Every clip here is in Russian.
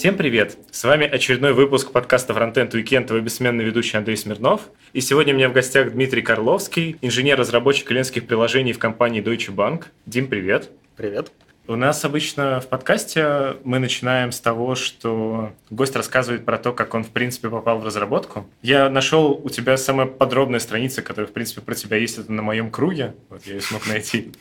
Всем привет! С вами очередной выпуск подкаста Frontend Weekend, его бессменный ведущий Андрей Смирнов. И сегодня у меня в гостях Дмитрий Карловский, инженер-разработчик клиентских приложений в компании Deutsche Bank. Дим, привет! Привет! У нас обычно в подкасте мы начинаем с того, что гость рассказывает про то, как он, в принципе, попал в разработку. Я нашел у тебя самая подробная страница, которая, в принципе, про тебя есть, это на моем круге. Вот я ее смог найти.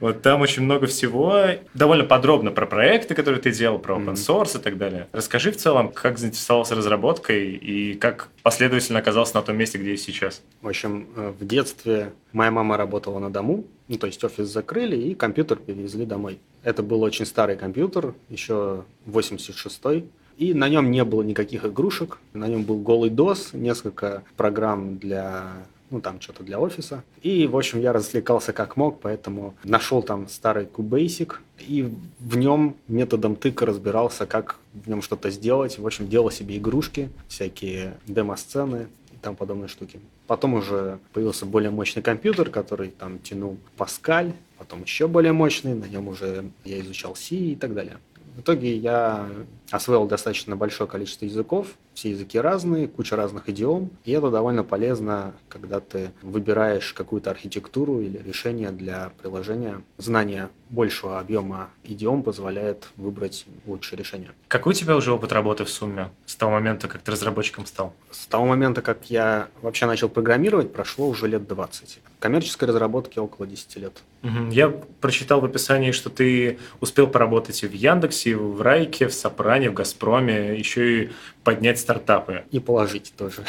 Вот там очень много всего. Довольно подробно про проекты, которые ты делал, про open source и так далее. Расскажи в целом, как заинтересовался разработкой и как последовательно оказался на том месте, где я сейчас. В общем, э, в детстве моя мама работала на дому, ну, то есть офис закрыли и компьютер перевезли домой. Это был очень старый компьютер, еще 86-й. И на нем не было никаких игрушек, на нем был голый DOS, несколько программ для ну, там что-то для офиса. И, в общем, я развлекался как мог, поэтому нашел там старый QBasic, и в нем методом тыка разбирался, как в нем что-то сделать. В общем, делал себе игрушки, всякие демо-сцены там подобные штуки. Потом уже появился более мощный компьютер, который там тянул Паскаль, потом еще более мощный, на нем уже я изучал C и так далее. В итоге я освоил достаточно большое количество языков, все языки разные, куча разных идиом, и это довольно полезно, когда ты выбираешь какую-то архитектуру или решение для приложения. Знание большего объема идиом позволяет выбрать лучшее решение. Какой у тебя уже опыт работы в сумме с того момента, как ты разработчиком стал? С того момента, как я вообще начал программировать, прошло уже лет 20. Коммерческой разработке около 10 лет. Я прочитал в описании, что ты успел поработать и в Яндексе, и в Райке, в Сопране, в Газпроме, еще и поднять стартапы. И положить тоже.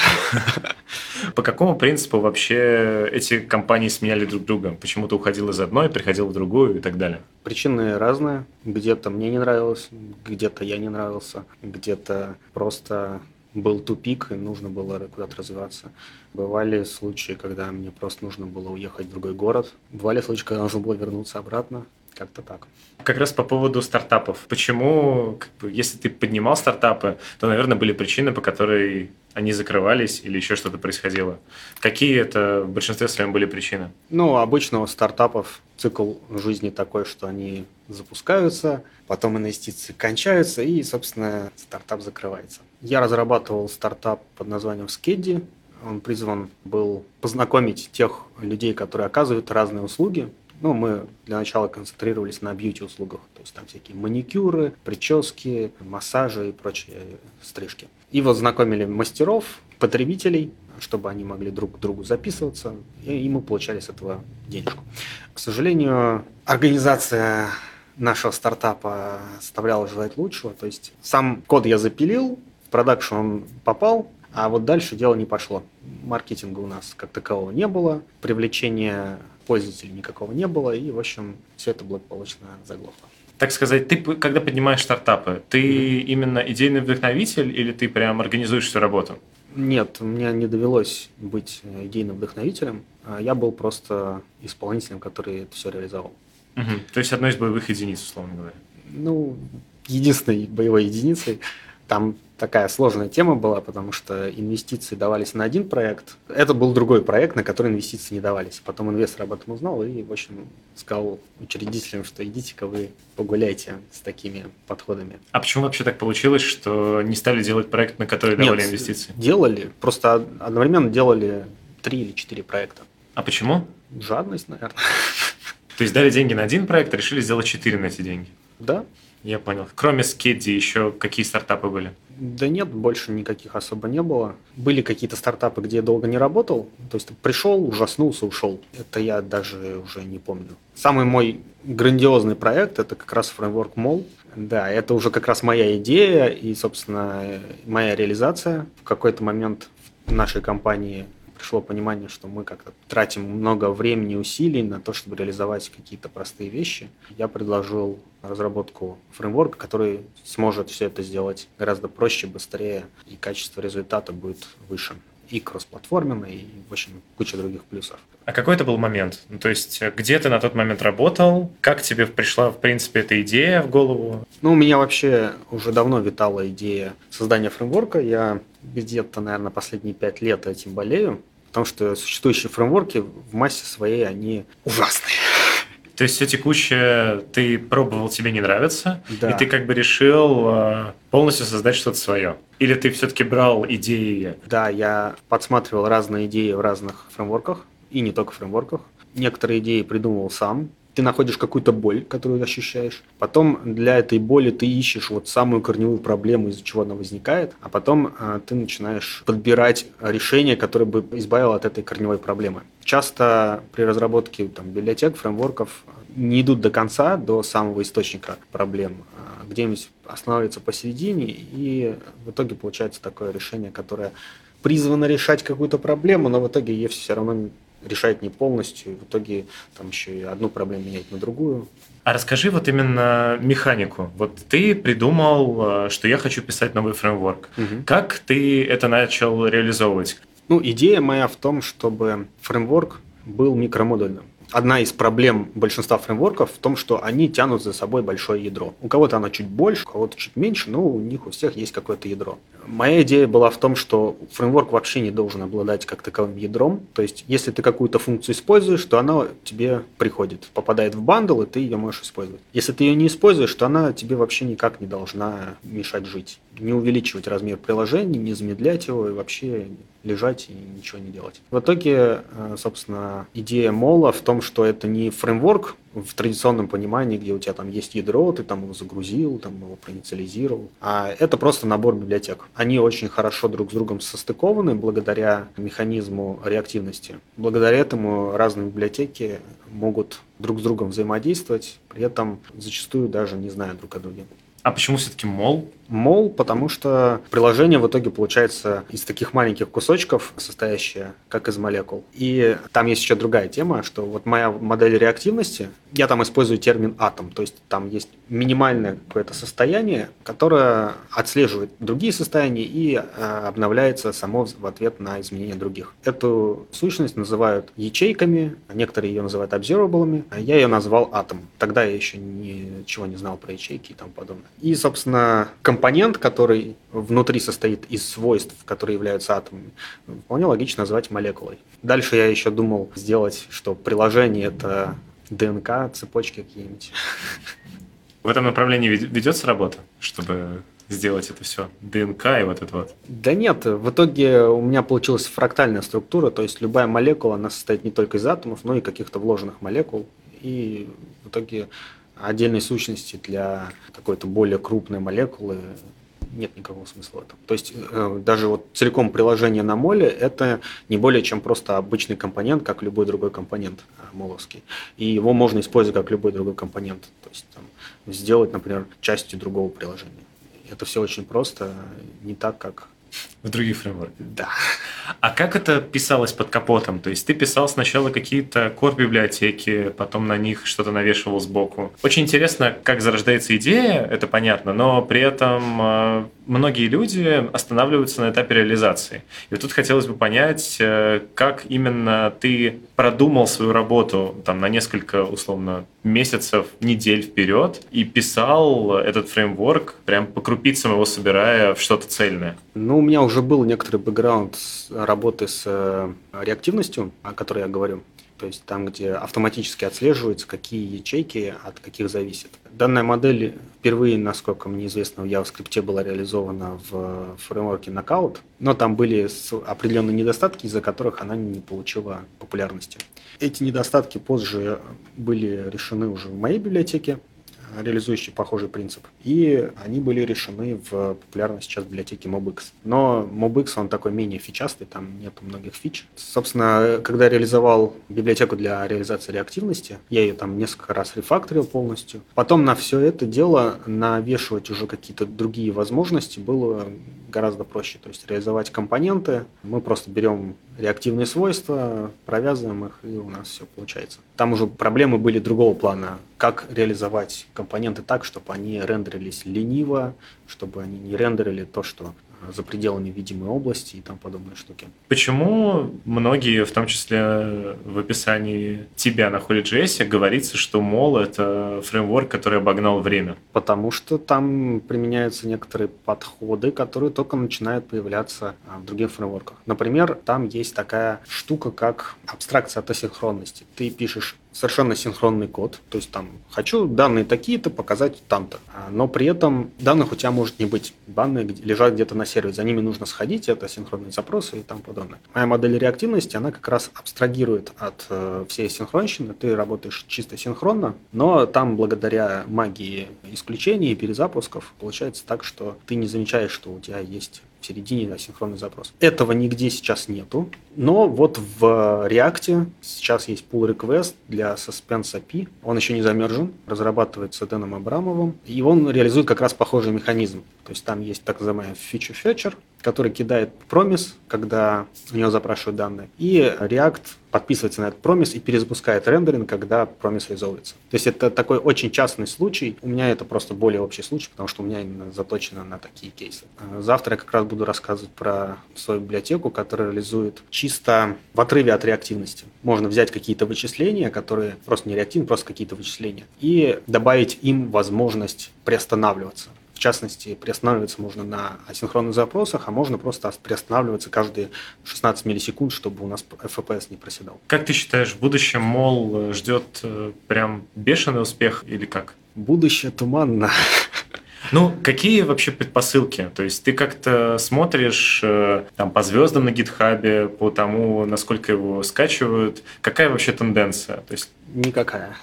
По какому принципу вообще эти компании сменяли друг друга? Почему ты уходил из одной, приходил в другую и так далее? Причины разные. Где-то мне не нравилось, где-то я не нравился, где-то просто был тупик, и нужно было куда-то развиваться. Бывали случаи, когда мне просто нужно было уехать в другой город. Бывали случаи, когда нужно было вернуться обратно. Как-то так. Как раз по поводу стартапов. Почему, как бы, если ты поднимал стартапы, то, наверное, были причины, по которой они закрывались или еще что-то происходило. Какие это в большинстве своем были причины? Ну, обычно у стартапов цикл жизни такой, что они запускаются, потом инвестиции кончаются, и, собственно, стартап закрывается. Я разрабатывал стартап под названием Skeddy. Он призван был познакомить тех людей, которые оказывают разные услуги. Ну, мы для начала концентрировались на бьюти-услугах, то есть там всякие маникюры, прически, массажи и прочие стрижки. И вот знакомили мастеров, потребителей, чтобы они могли друг к другу записываться, и мы получали с этого денежку. К сожалению, организация нашего стартапа оставляла желать лучшего. То есть сам код я запилил, в продакшн он попал, а вот дальше дело не пошло. Маркетинга у нас как такового не было, привлечения пользователей никакого не было, и, в общем, все это благополучно заглохло. Так сказать, ты, когда поднимаешь стартапы, ты mm-hmm. именно идейный вдохновитель или ты прям организуешь всю работу? Нет, мне не довелось быть идейным вдохновителем. А я был просто исполнителем, который это все реализовал. Угу. То есть одной из боевых единиц, условно говоря. Ну, единственной боевой единицей. Там такая сложная тема была, потому что инвестиции давались на один проект. Это был другой проект, на который инвестиции не давались. Потом инвестор об этом узнал и, в общем, сказал учредителям, что идите-ка вы погуляйте с такими подходами. А почему вообще так получилось, что не стали делать проект, на который давали Нет, инвестиции? делали. Просто одновременно делали три или четыре проекта. А почему? Жадность, наверное. То есть дали деньги на один проект, решили сделать четыре на эти деньги? Да. Я понял. Кроме Скедди еще какие стартапы были? Да нет, больше никаких особо не было. Были какие-то стартапы, где я долго не работал. То есть пришел, ужаснулся, ушел. Это я даже уже не помню. Самый мой грандиозный проект – это как раз фреймворк Mol. Да, это уже как раз моя идея и, собственно, моя реализация. В какой-то момент в нашей компании пришло понимание, что мы как-то тратим много времени и усилий на то, чтобы реализовать какие-то простые вещи. Я предложил разработку фреймворка, который сможет все это сделать гораздо проще, быстрее, и качество результата будет выше. И кроссплатформенно, и, в общем, куча других плюсов. А какой это был момент? Ну, то есть, где ты на тот момент работал? Как тебе пришла, в принципе, эта идея в голову? Ну, у меня вообще уже давно витала идея создания фреймворка. Я где-то, наверное, последние пять лет этим болею, потому что существующие фреймворки в массе своей, они ужасные. То есть все текущее ты пробовал, тебе не нравится, Да. и ты как бы решил э, полностью создать что-то свое? Или ты все-таки брал идеи? Да, я подсматривал разные идеи в разных фреймворках, и не только фреймворках. Некоторые идеи придумывал сам. Ты находишь какую-то боль, которую ощущаешь. Потом для этой боли ты ищешь вот самую корневую проблему, из-за чего она возникает. А потом э, ты начинаешь подбирать решение, которое бы избавило от этой корневой проблемы. Часто при разработке там, библиотек, фреймворков не идут до конца, до самого источника проблем. а Где-нибудь останавливаются посередине, и в итоге получается такое решение, которое призвано решать какую-то проблему, но в итоге ее все равно решает не полностью, в итоге там еще и одну проблему менять на другую. А расскажи вот именно механику. Вот ты придумал, э, что я хочу писать новый фреймворк. Как ты это начал реализовывать? Ну, идея моя в том, чтобы фреймворк был микромодульным. Одна из проблем большинства фреймворков в том, что они тянут за собой большое ядро. У кого-то оно чуть больше, у кого-то чуть меньше, но у них у всех есть какое-то ядро. Моя идея была в том, что фреймворк вообще не должен обладать как таковым ядром. То есть, если ты какую-то функцию используешь, то она тебе приходит, попадает в бандл, и ты ее можешь использовать. Если ты ее не используешь, то она тебе вообще никак не должна мешать жить. Не увеличивать размер приложения, не замедлять его и вообще лежать и ничего не делать. В итоге, э, собственно, идея Мола в том, что это не фреймворк в традиционном понимании, где у тебя там есть ядро, ты там его загрузил, там его проинициализировал, а это просто набор библиотек. Они очень хорошо друг с другом состыкованы благодаря механизму реактивности. Благодаря этому разные библиотеки могут друг с другом взаимодействовать, при этом зачастую даже не зная друг о друге. А почему все-таки мол? Мол, потому что приложение в итоге получается из таких маленьких кусочков, состоящее как из молекул. И там есть еще другая тема, что вот моя модель реактивности, я там использую термин атом, то есть там есть минимальное какое-то состояние, которое отслеживает другие состояния и э, обновляется само в ответ на изменения других. Эту сущность называют ячейками, некоторые ее называют observable, а я ее назвал атом. Тогда я еще ничего не знал про ячейки и тому подобное. И, собственно, компонент, который внутри состоит из свойств, которые являются атомами, вполне логично назвать молекулой. Дальше я еще думал сделать, что приложение это ДНК, цепочки какие-нибудь. В этом направлении вед- ведется работа, чтобы сделать это все? ДНК и вот это вот. Да нет, в итоге у меня получилась фрактальная структура, то есть любая молекула, она состоит не только из атомов, но и каких-то вложенных молекул. И в итоге отдельной сущности для какой-то более крупной молекулы нет никакого смысла в этом. То есть э, даже вот целиком приложение на моле это не более чем просто обычный компонент, как любой другой компонент э, моловский. И его можно использовать как любой другой компонент. То есть там, сделать, например, частью другого приложения. Это все очень просто, не так, как В других фреймворках. да. А как это писалось под капотом? То есть ты писал сначала какие-то core-библиотеки, потом на них что-то навешивал сбоку. Очень интересно, как зарождается идея, это понятно, но при этом э, многие люди останавливаются на этапе реализации. И вот тут хотелось бы понять, э, как именно ты продумал свою работу там, на несколько, условно, месяцев, недель вперед и писал этот фреймворк, прям по крупицам его собирая в что-то цельное. Ну, у меня уже был некоторый бэкграунд работы с э, реактивностью, о которой я говорю. То есть там, где автоматически отслеживается, какие ячейки от каких зависят. Данная модель впервые, насколько мне известно, в JavaScript была реализована в фреймворке Knockout, но там были определенные недостатки, из-за которых она не получила популярности. Эти недостатки позже были решены уже в моей библиотеке, реализующий похожий принцип. И они были решены в популярной сейчас библиотеке MobX. Но MobX, он такой менее фичастый, там нет многих фич. Собственно, когда я реализовал библиотеку для реализации реактивности, я ее там несколько раз рефакторил полностью. Потом на все это дело навешивать уже какие-то другие возможности было гораздо проще. То есть реализовать компоненты, мы просто берем реактивные свойства, провязываем их, и у нас все получается. Там уже проблемы были другого плана. Как реализовать компоненты так, чтобы они рендерились лениво, чтобы они не рендерили то, что за пределами видимой области и там подобные штуки. Почему многие, в том числе в описании тебя на Holy.js, говорится, что мол это фреймворк, который обогнал время? Потому что там применяются некоторые подходы, которые только начинают появляться а, в других фреймворках. Например, там есть такая штука, как абстракция от асинхронности. Ты пишешь совершенно синхронный код. То есть там хочу данные такие-то показать там-то. А, но при этом данных у тебя может не быть. Данные лежат где-то на сервере. За ними нужно сходить, это синхронные запросы и тому подобное. Моя модель реактивности, она как раз абстрагирует от э, всей синхронщины. Ты работаешь чисто синхронно, но там благодаря магии исключений и перезапусков получается так, что ты не замечаешь, что у тебя есть в середине асинхронный запрос. Этого нигде сейчас нету, но вот в React сейчас есть pull request для Suspense API. Он еще не замержен, разрабатывается Дэном Абрамовым, и он реализует как раз похожий механизм. То есть там есть так называемый feature fetcher, который кидает промис, когда у него запрашивают данные, и React подписывается на этот промис и перезапускает рендеринг, когда промис реализовывается. То есть это такой очень частный случай. У меня это просто более общий случай, потому что у меня именно заточено на такие кейсы. Завтра я как раз буду рассказывать про свою библиотеку, которая реализует чисто в отрыве от реактивности. Можно взять какие-то вычисления, которые просто не реактивны, просто какие-то вычисления, и добавить им возможность приостанавливаться. В частности, приостанавливаться можно на асинхронных запросах, а можно просто приостанавливаться каждые 16 миллисекунд, чтобы у нас FPS не проседал. Как ты считаешь, в будущем мол ждет э, прям бешеный успех или как? Будущее туманно. Ну, какие вообще предпосылки? То есть ты как-то смотришь э, там по звездам на гитхабе, по тому, насколько его скачивают. Какая вообще тенденция? То есть... Никакая.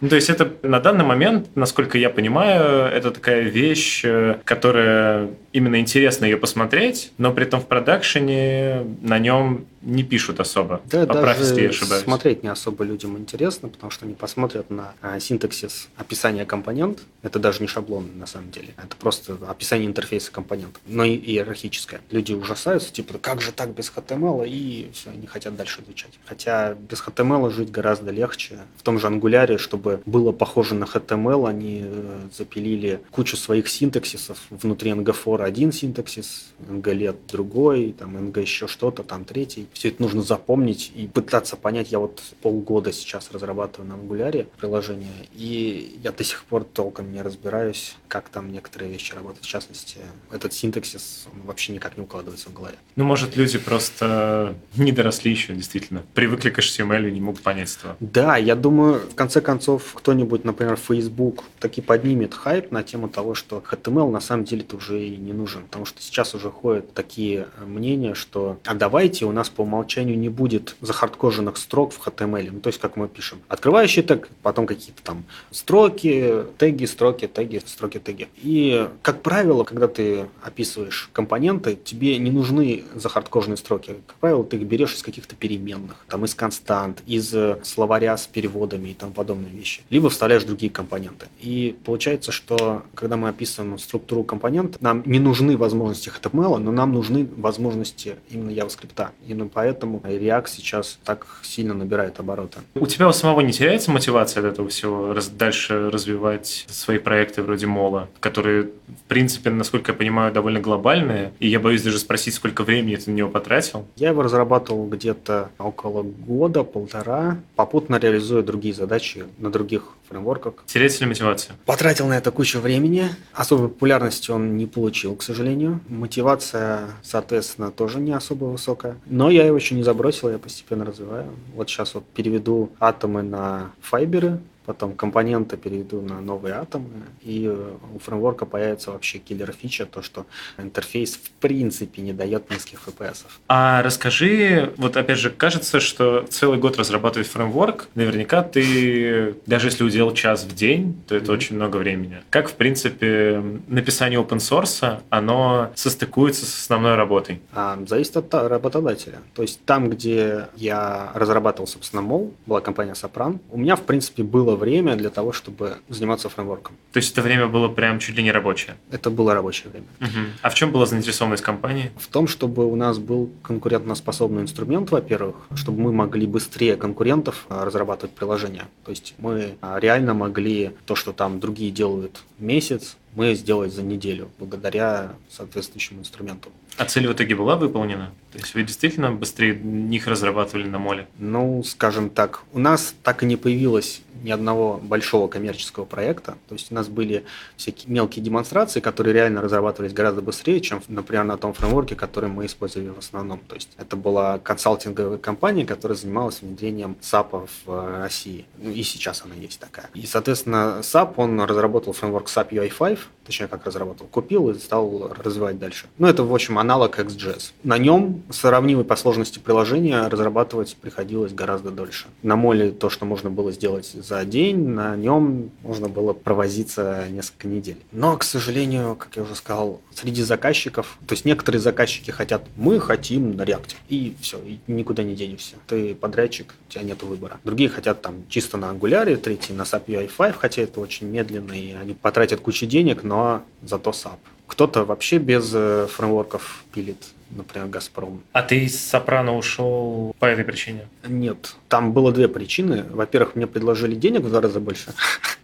Ну, то есть это на данный момент, насколько я понимаю, это такая вещь, э, которая именно интересно ее посмотреть, но при этом в продакшене на нем не пишут особо. Да, Поправь, даже если я ошибаюсь. смотреть не особо людям интересно, потому что они посмотрят на а, синтаксис описания компонент. Это даже не шаблон на самом деле. Это просто описание интерфейса компонента, но и иерархическое. Люди ужасаются, типа, как же так без HTML, и все, не хотят дальше изучать. Хотя без HTML жить гораздо легче. В том же ангуляре, чтобы было похоже на HTML, они э, запилили кучу своих синтаксисов внутри NG4 один синтаксис, NG-лет другой, там NG еще что-то, там третий все это нужно запомнить и пытаться понять. Я вот полгода сейчас разрабатываю на Angular приложение, и я до сих пор толком не разбираюсь, как там некоторые вещи работают. В частности, этот синтаксис он вообще никак не укладывается в голове. Ну, может, люди просто не доросли еще, действительно. Привыкли к HTML и не могут понять этого. Да, я думаю, в конце концов, кто-нибудь, например, Facebook таки поднимет хайп на тему того, что HTML на самом деле-то уже и не нужен. Потому что сейчас уже ходят такие мнения, что а давайте у нас по умолчанию не будет захардкоженных строк в HTML. Ну, то есть, как мы пишем. Открывающий тег, потом какие-то там строки, теги, строки, теги, строки, теги. И, как правило, когда ты описываешь компоненты, тебе не нужны захардкоженные строки. Как правило, ты их берешь из каких-то переменных, там из констант, из словаря с переводами и тому подобные вещи. Либо вставляешь другие компоненты. И получается, что когда мы описываем структуру компонента, нам не нужны возможности HTML, но нам нужны возможности именно JavaScript. Именно поэтому React сейчас так сильно набирает обороты. У тебя у самого не теряется мотивация от этого всего раз, дальше развивать свои проекты вроде Мола, которые, в принципе, насколько я понимаю, довольно глобальные, и я боюсь даже спросить, сколько времени ты на него потратил? Я его разрабатывал где-то около года, полтора, попутно реализуя другие задачи на других фреймворках. Теряется ли мотивация? Потратил на это кучу времени. Особой популярности он не получил, к сожалению. Мотивация, соответственно, тоже не особо высокая. Но я его еще не забросил, я постепенно развиваю. Вот сейчас вот переведу атомы на файберы, потом компоненты перейду на новые атомы, и э, у фреймворка появится вообще киллер-фича, то, что интерфейс в принципе не дает низких FPS. А расскажи, вот опять же, кажется, что целый год разрабатывать фреймворк, наверняка ты, даже если уделал час в день, то это mm-hmm. очень много времени. Как, в принципе, написание open source, оно состыкуется с основной работой? А, зависит от работодателя. То есть там, где я разрабатывал, собственно, Мол, была компания Sopran, у меня, в принципе, было время для того, чтобы заниматься фреймворком. То есть это время было прям чуть ли не рабочее? Это было рабочее время. Угу. А в чем была заинтересованность компании? В том, чтобы у нас был конкурентоспособный инструмент, во-первых, чтобы мы могли быстрее конкурентов а, разрабатывать приложения. То есть мы а, реально могли то, что там другие делают месяц, мы сделали за неделю, благодаря соответствующему инструменту. А цель в итоге была выполнена? То есть вы действительно быстрее них разрабатывали на моле? Ну, скажем так, у нас так и не появилось ни одного большого коммерческого проекта. То есть у нас были всякие мелкие демонстрации, которые реально разрабатывались гораздо быстрее, чем, например, на том фреймворке, который мы использовали в основном. То есть это была консалтинговая компания, которая занималась внедрением SAP в э, России. Ну, и сейчас она есть такая. И, соответственно, SAP, он разработал фреймворк SAP UI5, точнее, как разработал, купил и стал развивать дальше. Ну, это, в общем, аналог XJS. На нем сравнимой по сложности приложения разрабатывать приходилось гораздо дольше. На моле то, что можно было сделать за день, на нем можно было провозиться несколько недель. Но, к сожалению, как я уже сказал, среди заказчиков, то есть некоторые заказчики хотят, мы хотим на React, и все, и никуда не денешься. Ты подрядчик, у тебя нет выбора. Другие хотят там чисто на Angular, третьи на SAP UI5, хотя это очень медленно, и они потратят кучу денег, но зато SAP. Кто-то вообще без э, фреймворков пилит например, «Газпром». А ты из «Сопрано» ушел по этой причине? Нет. Там было две причины. Во-первых, мне предложили денег в два раза больше.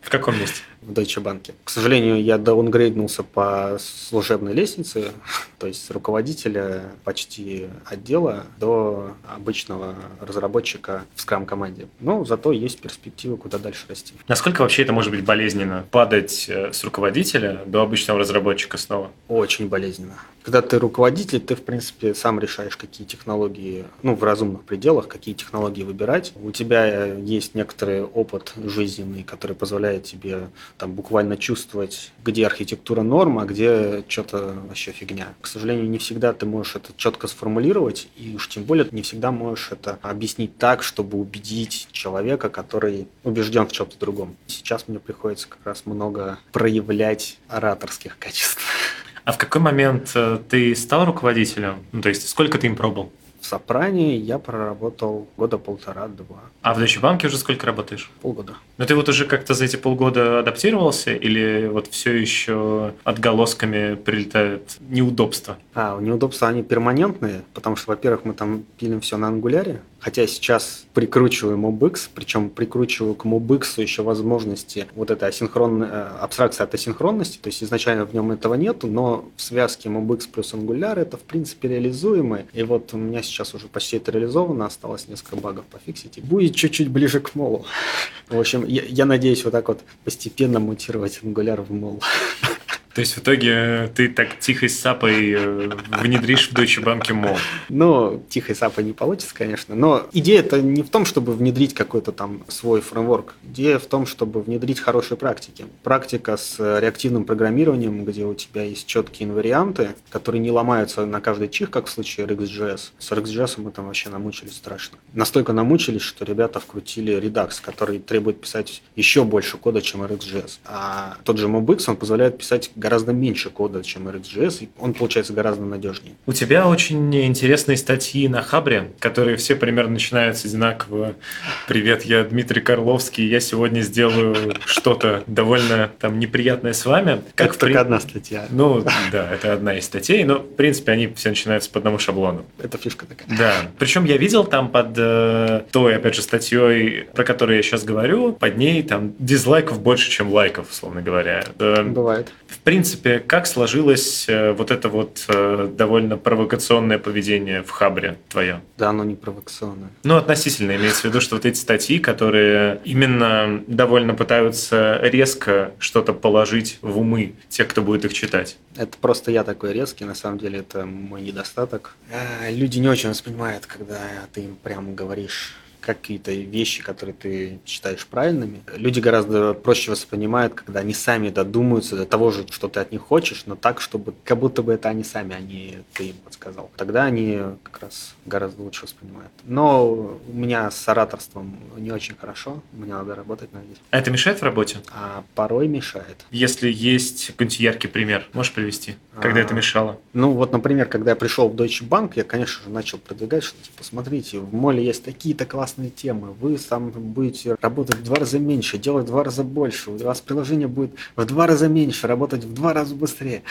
В каком месте? В Deutsche Bank. К сожалению, я даунгрейднулся по служебной лестнице, то есть с руководителя почти отдела до обычного разработчика в скрам-команде. Но зато есть перспективы, куда дальше расти. Насколько вообще это может быть болезненно? Падать э, с руководителя до обычного разработчика снова? Очень болезненно. Когда ты руководитель, ты, в принципе, сам решаешь, какие технологии, ну, в разумных пределах, какие технологии выбирать. У тебя есть некоторый опыт жизненный, который позволяет тебе там буквально чувствовать, где архитектура норма, а где что-то вообще фигня. К сожалению, не всегда ты можешь это четко сформулировать, и уж тем более не всегда можешь это объяснить так, чтобы убедить человека, который убежден в чем-то другом. Сейчас мне приходится как раз много проявлять ораторских качеств. А в какой момент э, ты стал руководителем? Ну, то есть сколько ты им пробовал? В Сопране я проработал года полтора-два. А в Deutsche Bank уже сколько работаешь? Полгода. Но ты вот уже как-то за эти полгода адаптировался или вот все еще отголосками прилетают неудобства? А, неудобства, они перманентные, потому что, во-первых, мы там пилим все на ангуляре, Хотя сейчас прикручиваю MobX, причем прикручиваю к MobX еще возможности вот этой асинхронной, э, абстракции от асинхронности, то есть изначально в нем этого нету, но в связке MobX плюс Angular это в принципе реализуемо, и вот у меня сейчас уже почти это реализовано, осталось несколько багов пофиксить, и будет чуть-чуть ближе к молу. В общем, я, я надеюсь вот так вот постепенно мутировать Angular в мол. То есть в итоге ты так тихой сапой э, внедришь в Deutsche Bank мол? Ну, тихой сапой не получится, конечно, но идея это не в том, чтобы внедрить какой-то там свой фреймворк. Идея в том, чтобы внедрить хорошие практики. Практика с реактивным программированием, где у тебя есть четкие инварианты, которые не ломаются на каждый чих, как в случае RxJS. С RxJS мы там вообще намучились страшно. Настолько намучились, что ребята вкрутили Redux, который требует писать еще больше кода, чем RxJS. А тот же MobX, он позволяет писать гораздо меньше кода, чем RxJS, и он получается гораздо надежнее. У тебя очень интересные статьи на Хабре, которые все примерно начинаются одинаково. Привет, я Дмитрий Карловский, я сегодня сделаю что-то довольно там неприятное с вами. Как это при... только одна статья. Ну, да, это одна из статей, но, в принципе, они все начинаются по одному шаблону. Это фишка такая. Да. Причем я видел там под э, той, опять же, статьей, про которую я сейчас говорю, под ней там дизлайков больше, чем лайков, условно говоря. Бывает. В принципе, как сложилось э, вот это вот э, довольно провокационное поведение в Хабре твое? Да, оно не провокационное. Ну, относительно имеется в виду, что вот эти статьи, которые именно довольно пытаются резко что-то положить в умы тех, кто будет их читать. Это просто я такой резкий, на самом деле это мой недостаток. А, люди не очень воспринимают, когда ты им прямо говоришь какие-то вещи, которые ты считаешь правильными. Люди гораздо проще воспринимают, когда они сами додумаются до того же, что ты от них хочешь, но так, чтобы как будто бы это они сами, а не ты им подсказал. Тогда они как раз гораздо лучше воспринимают. Но у меня с ораторством не очень хорошо, мне надо работать над этим. А это мешает в работе? А порой мешает. Если есть какой-нибудь яркий пример, можешь привести, когда а, это мешало? Ну вот, например, когда я пришел в Deutsche Bank, я, конечно же, начал продвигать, что типа, смотрите, в Моле есть такие-то классные классные темы, вы сам будете работать в два раза меньше, делать в два раза больше, у вас приложение будет в два раза меньше, работать в два раза быстрее.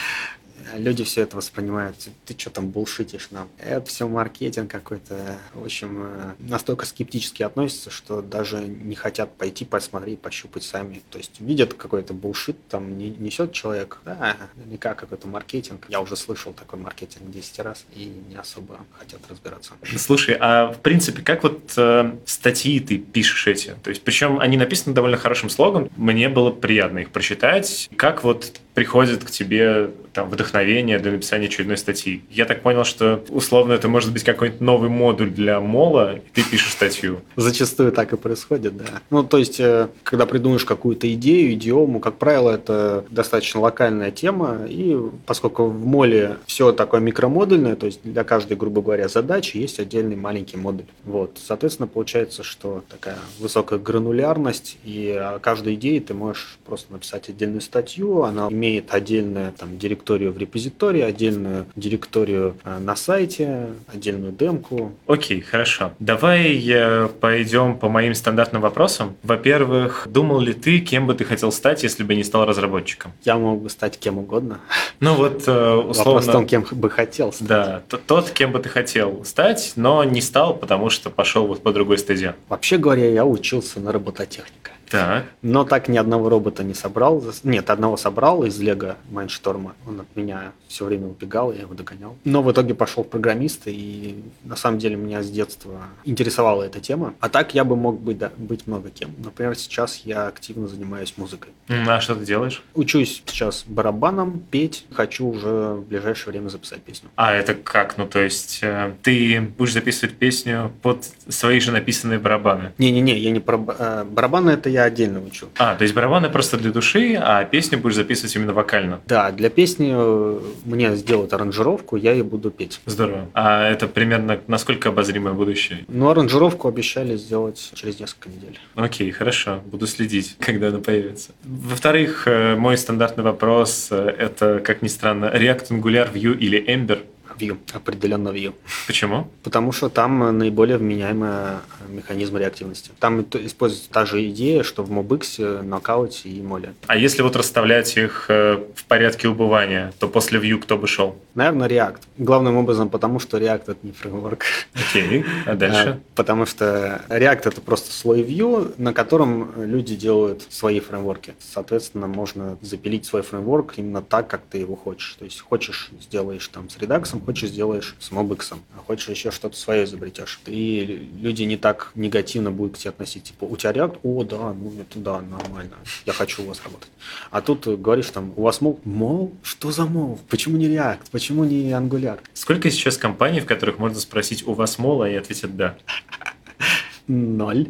Люди все это воспринимают. Ты что там булшитишь нам? Это все маркетинг какой-то. В общем, э, настолько скептически относятся, что даже не хотят пойти посмотреть, пощупать сами. То есть видят какой-то булшит, там несет человек, да, наверняка какой-то маркетинг. Я уже слышал такой маркетинг 10 раз и не особо хотят разбираться. Слушай, а в принципе, как вот э, статьи ты пишешь эти? То есть, причем они написаны довольно хорошим слогом, мне было приятно их прочитать. Как вот приходит к тебе там, вдохновение для написания очередной статьи. Я так понял, что условно это может быть какой-нибудь новый модуль для мола, и ты пишешь статью. Зачастую так и происходит, да. Ну, то есть, э, когда придумаешь какую-то идею, идиому, как правило, это достаточно локальная тема, и поскольку в моле все такое микромодульное, то есть для каждой, грубо говоря, задачи есть отдельный маленький модуль. Вот, соответственно, получается, что такая высокая гранулярность, и о каждой идее ты можешь просто написать отдельную статью, она имеет отдельное там директор директорию в репозитории, отдельную директорию э, на сайте, отдельную демку. Окей, хорошо. Давай э, пойдем по моим стандартным вопросам. Во-первых, думал ли ты, кем бы ты хотел стать, если бы не стал разработчиком? Я мог бы стать кем угодно. Ну вот, э, условно... Вопрос в том, кем бы хотел стать. Да, тот, кем бы ты хотел стать, но не стал, потому что пошел вот по другой стезе. Вообще говоря, я учился на робототехника. Так. Но так ни одного робота не собрал. Нет, одного собрал из Лего Майншторма. Он от меня все время убегал, я его догонял. Но в итоге пошел в программиста, и на самом деле меня с детства интересовала эта тема. А так я бы мог быть, да, быть много кем. Например, сейчас я активно занимаюсь музыкой. А что ты делаешь? Учусь сейчас барабаном, петь. Хочу уже в ближайшее время записать песню. А это как? Ну, то есть э, ты будешь записывать песню под свои же написанные барабаны? Не-не-не, я не про... Э, барабаны это я отдельно учу. А, то есть барабаны просто для души, а песню будешь записывать именно вокально? Да, для песни э, мне сделают аранжировку, я и буду петь. Здорово. А это примерно насколько обозримое будущее? Ну, аранжировку обещали сделать через несколько недель. Окей, хорошо. Буду следить, когда она появится. Во-вторых, э, мой стандартный вопрос э, – это, как ни странно, React, Angular, Vue или Ember – Vue, определенно Vue. Почему? Потому что там наиболее вменяемый механизм реактивности. Там используется та же идея, что в MobX, Knockout и Моле. А если вот расставлять их э, в порядке убывания, то после Vue кто бы шел? Наверное, React. Главным образом, потому что React — это не фреймворк. Окей, а дальше? А, потому что React — это просто слой Vue, на котором люди делают свои фреймворки. Соответственно, можно запилить свой фреймворк именно так, как ты его хочешь. То есть хочешь, сделаешь там с Redux, хочешь сделаешь с MobX, а хочешь еще что-то свое изобретешь. И люди не так негативно будут к тебе относиться. Типа, у тебя React? О, да, ну это да, нормально. Я хочу у вас работать. А тут говоришь там, у вас мол, мол, что за мол? Почему не React? Почему не Angular? Сколько сейчас компаний, в которых можно спросить, у вас мол, а и ответят да? Ноль.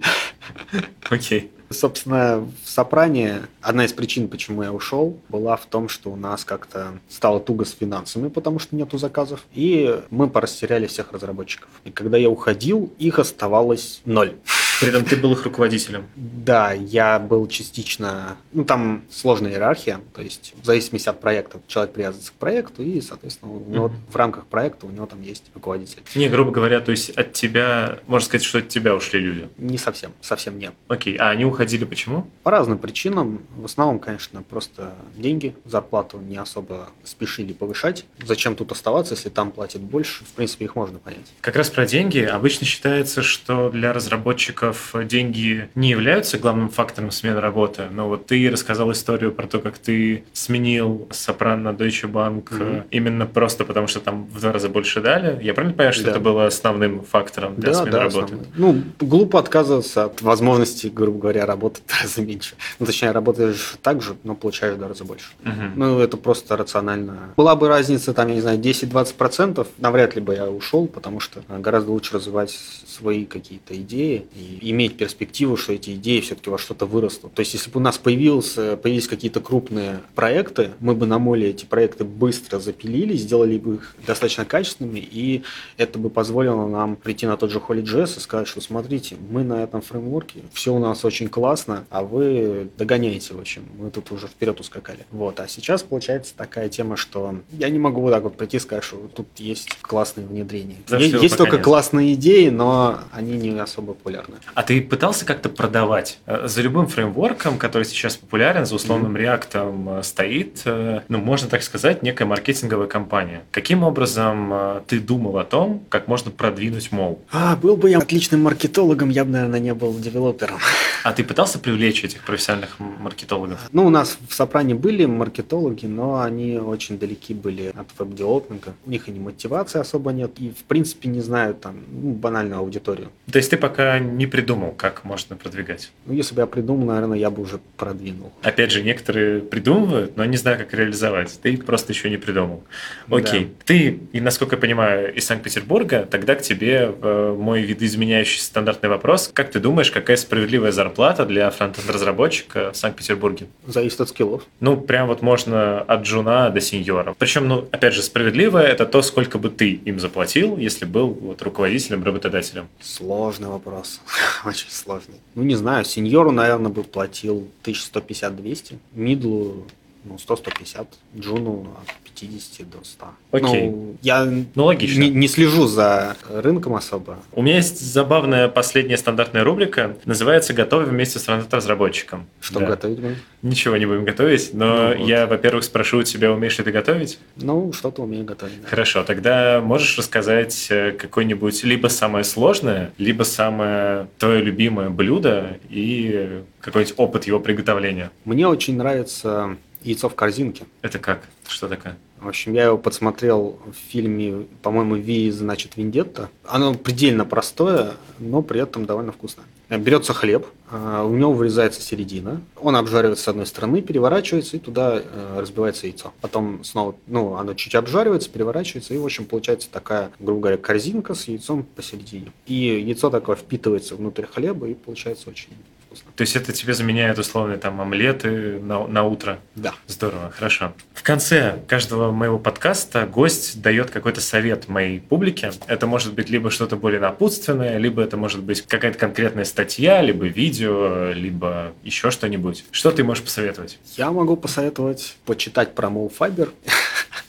Окей. Собственно, в Сопране одна из причин, почему я ушел, была в том, что у нас как-то стало туго с финансами, потому что нету заказов, и мы порастеряли всех разработчиков. И когда я уходил, их оставалось ноль. При этом ты был их руководителем. Да, я был частично... Ну, там сложная иерархия, то есть в зависимости от проекта человек привязывается к проекту, и, соответственно, у него mm-hmm. в рамках проекта у него там есть руководитель. Не, грубо говоря, то есть от тебя, можно сказать, что от тебя ушли люди? Не совсем, совсем нет. Окей, а они уходили почему? По разным причинам. В основном, конечно, просто деньги, зарплату не особо спешили повышать. Зачем тут оставаться, если там платят больше? В принципе, их можно понять. Как раз про деньги. Обычно считается, что для разработчиков разработчиков деньги не являются главным фактором смены работы, но вот ты рассказал историю про то, как ты сменил Сопрано на Deutsche Bank mm-hmm. именно просто потому, что там в два раза больше дали. Я правильно понимаю, что да. это было основным фактором для да, смены да, работы? Основной. Ну, глупо отказываться от возможности, грубо говоря, работать в два раза меньше. Ну, точнее, работаешь так же, но получаешь в два раза больше. Mm-hmm. Ну, это просто рационально. Была бы разница, там, я не знаю, 10-20%, навряд ли бы я ушел, потому что гораздо лучше развивать свои какие-то идеи и иметь перспективу, что эти идеи все-таки во что-то вырастут. То есть, если бы у нас появился, появились какие-то крупные проекты, мы бы на моле эти проекты быстро запилили, сделали бы их достаточно качественными, и это бы позволило нам прийти на тот же HolyJS и сказать, что смотрите, мы на этом фреймворке, все у нас очень классно, а вы догоняете, в общем, мы тут уже вперед ускакали. Вот, а сейчас получается такая тема, что я не могу вот так вот прийти и сказать, что тут есть классные внедрения. есть, есть только классные идеи, но они не особо популярны. А ты пытался как-то продавать? Э, за любым фреймворком, который сейчас популярен, за условным mm-hmm. React стоит, ну, можно так сказать, некая маркетинговая компания. Каким образом ты думал о том, как можно продвинуть мол? А, был бы я отличным маркетологом, я бы, наверное, не был девелопером. А ты пытался привлечь этих профессиональных маркетологов? Ну, у нас в Сопране были маркетологи, но они очень далеки были от веб-девелопмента. У них и не мотивации особо нет, и, в принципе, не знают там ну, банальную аудиторию. То есть ты пока не придумал, как можно продвигать? Ну, если бы я придумал, наверное, я бы уже продвинул. Опять же, некоторые придумывают, но не знаю, как реализовать. Ты просто еще не придумал. Окей. Да. Ты, и насколько я понимаю, из Санкт-Петербурга, тогда к тебе э, мой видоизменяющий стандартный вопрос. Как ты думаешь, какая справедливая зарплата для фронтенд-разработчика в Санкт-Петербурге? Зависит от скиллов. Ну, прям вот можно от джуна до сеньора. Причем, ну, опять же, справедливое – это то, сколько бы ты им заплатил, если был вот руководителем, работодателем. Сложный вопрос. Очень сложный. Ну, не знаю, сеньору, наверное, бы платил 1150-200. Мидлу ну, 100-150, Джуну от 50 до 100. Окей. Ну, я ну, логично. Не, не слежу за рынком особо. У меня есть забавная последняя стандартная рубрика, называется «Готовы вместе с фронтенд-разработчиком». Что да. готовить будем? Ничего не будем готовить, но ну, вот. я, во-первых, спрошу у тебя, умеешь ли ты готовить? Ну, что-то умею готовить. Да. Хорошо, тогда можешь рассказать э, какое-нибудь либо самое сложное, либо самое твое любимое блюдо и какой-нибудь опыт его приготовления? Мне очень нравится яйцо в корзинке. Это как? Что такое? В общем, я его подсмотрел в фильме, по-моему, Ви, значит, Вендетта. Оно предельно простое, но при этом довольно вкусное. Берется хлеб, а, у него вырезается середина, он обжаривается с одной стороны, переворачивается, и туда э, разбивается яйцо. Потом снова, ну, оно чуть обжаривается, переворачивается, и, в общем, получается такая, грубо говоря, корзинка с яйцом посередине. И яйцо такое впитывается внутрь хлеба, и получается очень вкусно. То есть это тебе заменяет условные там омлеты на, на утро? Да. Здорово, хорошо. В конце каждого моего подкаста гость дает какой-то совет моей публике. Это может быть либо что-то более напутственное, либо это может быть какая-то конкретная статья, либо видео, либо еще что-нибудь. Что ты можешь посоветовать? Я могу посоветовать почитать про MoFiber.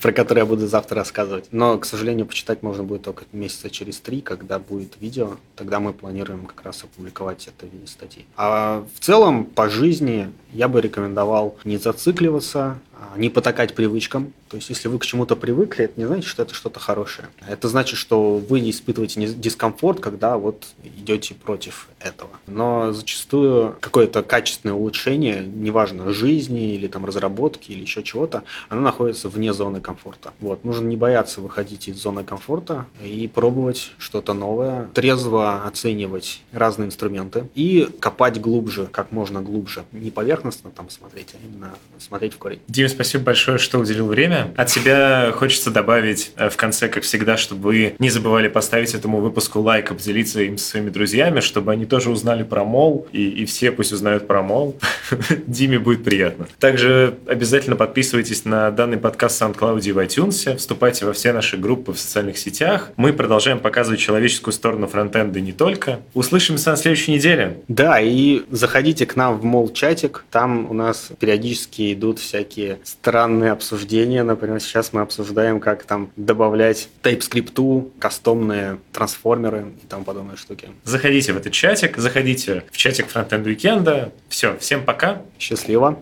Про который я буду завтра рассказывать. Но, к сожалению, почитать можно будет только месяца через три, когда будет видео. Тогда мы планируем как раз опубликовать это в виде статьи. А в целом, по жизни я бы рекомендовал не зацикливаться, не потакать привычкам. То есть, если вы к чему-то привыкли, это не значит, что это что-то хорошее. Это значит, что вы не испытываете дискомфорт, когда вот идете против этого. Но зачастую какое-то качественное улучшение, неважно, жизни или там разработки или еще чего-то, оно находится вне зоны комфорта. Вот. Нужно не бояться выходить из зоны комфорта и пробовать что-то новое, трезво оценивать разные инструменты и копать глубже, как можно глубже. Не поверхностно там смотреть, а именно смотреть в корень. Дим, спасибо большое, что уделил время. От себя хочется добавить э, в конце, как всегда, чтобы вы не забывали поставить этому выпуску лайк, поделиться им со своими друзьями, чтобы они тоже узнали про мол, и, и все пусть узнают про мол. Диме будет приятно. Также обязательно подписывайтесь на данный подкаст в SoundCloud и в iTunes, вступайте во все наши группы в социальных сетях. Мы продолжаем показывать человеческую сторону фронтенда не только. Услышимся на следующей неделе. Да, и заходите к нам в мол чатик, там у нас периодически идут всякие странные обсуждения. Например, сейчас мы обсуждаем, как там добавлять TypeScript, кастомные трансформеры и тому подобные штуки. Заходите в этот чатик, заходите в чатик Frontend Weekend. Все, всем пока. Счастливо.